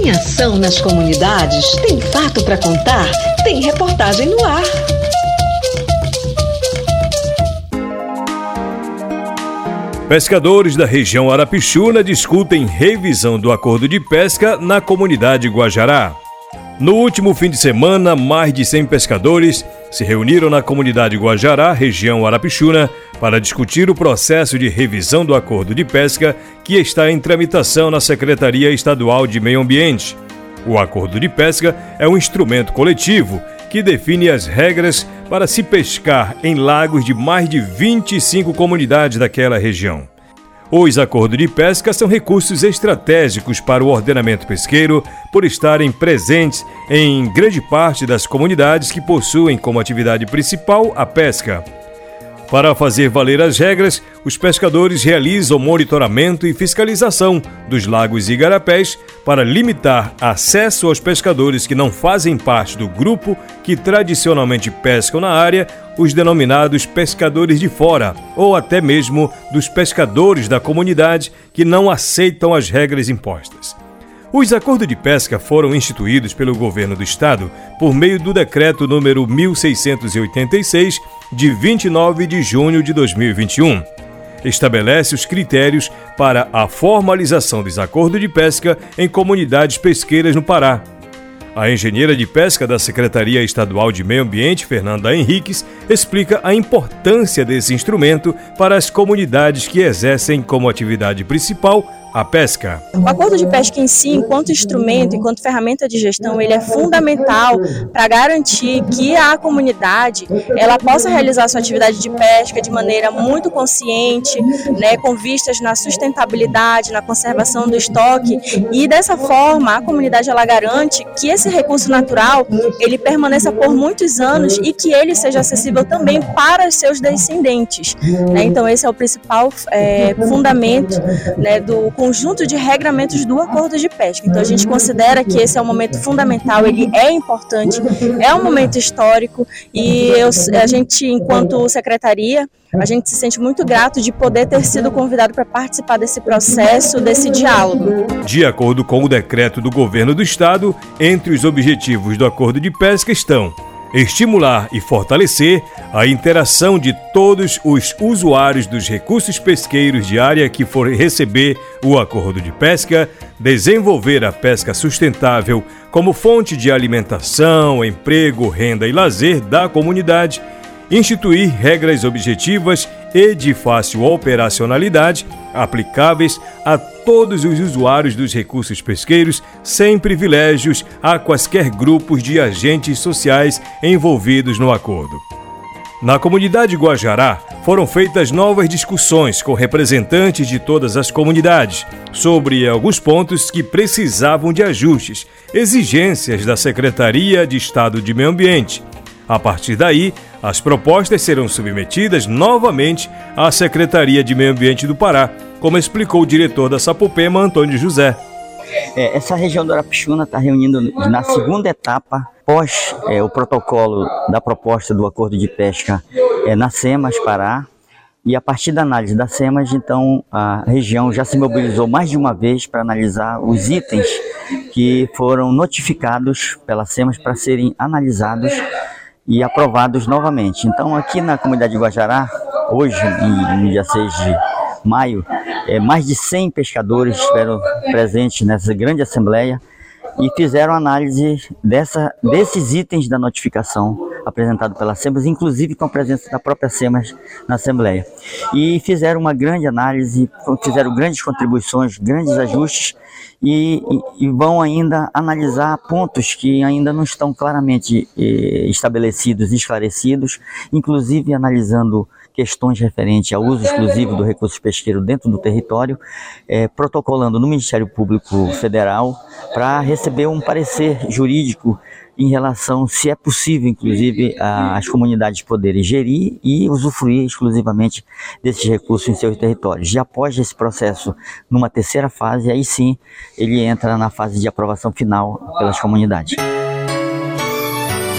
Tem ação nas comunidades? Tem fato para contar? Tem reportagem no ar. Pescadores da região Arapixuna discutem revisão do acordo de pesca na comunidade Guajará. No último fim de semana, mais de 100 pescadores se reuniram na comunidade Guajará, região Arapixuna, para discutir o processo de revisão do acordo de pesca que está em tramitação na Secretaria Estadual de Meio Ambiente. O acordo de pesca é um instrumento coletivo que define as regras para se pescar em lagos de mais de 25 comunidades daquela região. Os acordos de pesca são recursos estratégicos para o ordenamento pesqueiro por estarem presentes em grande parte das comunidades que possuem como atividade principal a pesca. Para fazer valer as regras, os pescadores realizam monitoramento e fiscalização dos lagos e igarapés para limitar acesso aos pescadores que não fazem parte do grupo que tradicionalmente pescam na área, os denominados pescadores de fora, ou até mesmo dos pescadores da comunidade que não aceitam as regras impostas. Os acordos de pesca foram instituídos pelo governo do estado por meio do decreto número 1686 de 29 de junho de 2021. Estabelece os critérios para a formalização dos acordos de pesca em comunidades pesqueiras no Pará. A engenheira de pesca da Secretaria Estadual de Meio Ambiente, Fernanda Henriques, explica a importância desse instrumento para as comunidades que exercem como atividade principal a pesca. O acordo de pesca em si, enquanto instrumento, enquanto ferramenta de gestão, ele é fundamental para garantir que a comunidade ela possa realizar sua atividade de pesca de maneira muito consciente, né, com vistas na sustentabilidade, na conservação do estoque e dessa forma a comunidade ela garante que esse recurso natural ele permaneça por muitos anos e que ele seja acessível também para seus descendentes. Né? Então esse é o principal é, fundamento né, do conjunto de regramentos do acordo de pesca. Então a gente considera que esse é um momento fundamental, ele é importante, é um momento histórico e eu, a gente, enquanto secretaria, a gente se sente muito grato de poder ter sido convidado para participar desse processo, desse diálogo. De acordo com o decreto do governo do estado, entre os objetivos do acordo de pesca estão estimular e fortalecer a interação de todos os usuários dos recursos pesqueiros de área que forem receber o acordo de pesca, desenvolver a pesca sustentável como fonte de alimentação, emprego, renda e lazer da comunidade instituir regras objetivas e de fácil operacionalidade aplicáveis a todos os usuários dos recursos pesqueiros, sem privilégios a quaisquer grupos de agentes sociais envolvidos no acordo. Na comunidade Guajará, foram feitas novas discussões com representantes de todas as comunidades sobre alguns pontos que precisavam de ajustes, exigências da Secretaria de Estado de Meio Ambiente. A partir daí, as propostas serão submetidas novamente à Secretaria de Meio Ambiente do Pará, como explicou o diretor da Sapopema, Antônio José. É, essa região do Arapixuna está reunindo na segunda etapa, pós é, o protocolo da proposta do acordo de pesca é, na SEMAS Pará. E a partir da análise da SEMAS, então, a região já se mobilizou mais de uma vez para analisar os itens que foram notificados pela SEMAS para serem analisados e aprovados novamente. Então, aqui na comunidade de Guajará, hoje, no dia 6 de maio, é, mais de 100 pescadores estiveram presentes nessa grande assembleia e fizeram análise dessa, desses itens da notificação apresentado pela SEMAS, inclusive com a presença da própria SEMAS na Assembleia. E fizeram uma grande análise, fizeram grandes contribuições, grandes ajustes e, e, vão ainda analisar pontos que ainda não estão claramente eh, estabelecidos e esclarecidos, inclusive analisando questões referentes ao uso exclusivo do recurso pesqueiro dentro do território, eh, protocolando no Ministério Público Federal para receber um parecer jurídico em relação se é possível, inclusive, as comunidades poderem gerir e usufruir exclusivamente desses recursos em seus territórios. E após esse processo, numa terceira fase, aí sim ele entra na fase de aprovação final pelas comunidades.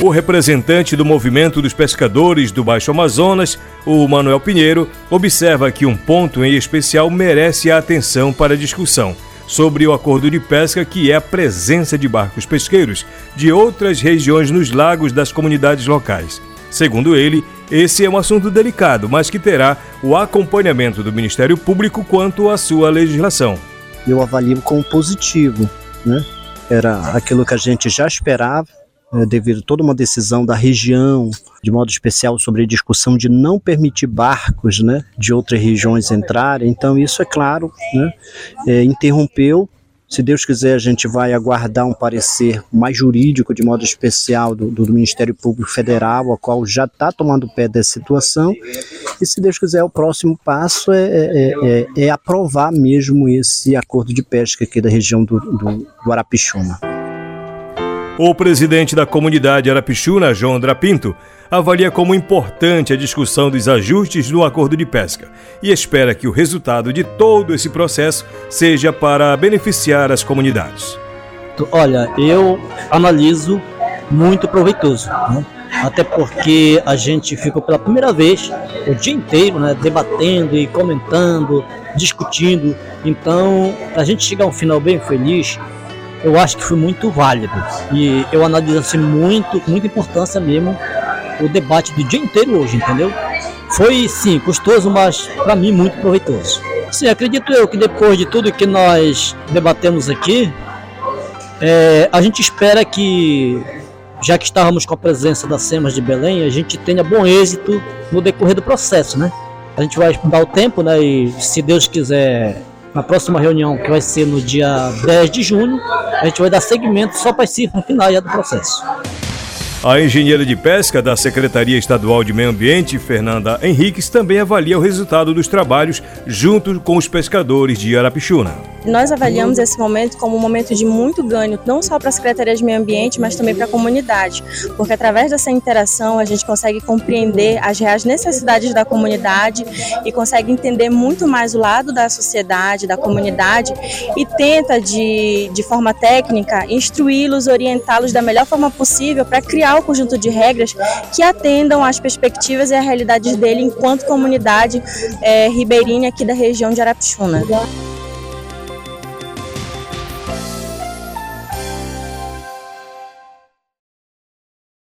O representante do movimento dos pescadores do Baixo Amazonas, o Manuel Pinheiro, observa que um ponto em especial merece a atenção para a discussão sobre o acordo de pesca, que é a presença de barcos pesqueiros de outras regiões nos lagos das comunidades locais. Segundo ele, esse é um assunto delicado, mas que terá o acompanhamento do Ministério Público quanto à sua legislação. Eu avalio como positivo, né? Era aquilo que a gente já esperava, devido a toda uma decisão da região, de modo especial sobre a discussão de não permitir barcos né, de outras regiões entrarem. Então, isso, é claro, né, é, interrompeu se Deus quiser, a gente vai aguardar um parecer mais jurídico, de modo especial, do, do Ministério Público Federal, a qual já está tomando pé dessa situação. E se Deus quiser, o próximo passo é, é, é, é aprovar mesmo esse acordo de pesca aqui da região do, do, do Arapixuna. O presidente da comunidade Arapixuna, João André Pinto, avalia como importante a discussão dos ajustes no acordo de pesca e espera que o resultado de todo esse processo seja para beneficiar as comunidades. Olha, eu analiso muito proveitoso, né? até porque a gente ficou pela primeira vez o dia inteiro né, debatendo e comentando, discutindo. Então, a gente chegar a um final bem feliz, eu acho que foi muito válido. E eu analiso assim, muito, muita importância mesmo o debate do dia inteiro hoje, entendeu? Foi sim custoso, mas para mim muito proveitoso. Sim, acredito eu que depois de tudo que nós debatemos aqui, é, a gente espera que, já que estávamos com a presença das SEMAS de Belém, a gente tenha bom êxito no decorrer do processo, né? A gente vai dar o tempo, né? E se Deus quiser na próxima reunião, que vai ser no dia 10 de junho, a gente vai dar seguimento só para esse final do processo. A engenheira de pesca da Secretaria Estadual de Meio Ambiente, Fernanda Henriques, também avalia o resultado dos trabalhos junto com os pescadores de Arapixuna. Nós avaliamos esse momento como um momento de muito ganho, não só para a Secretaria de Meio Ambiente, mas também para a comunidade, porque através dessa interação a gente consegue compreender as reais necessidades da comunidade e consegue entender muito mais o lado da sociedade, da comunidade e tenta, de, de forma técnica, instruí-los, orientá-los da melhor forma possível para criar o conjunto de regras que atendam às perspectivas e às realidades dele enquanto comunidade é, ribeirinha aqui da região de Arapixuna.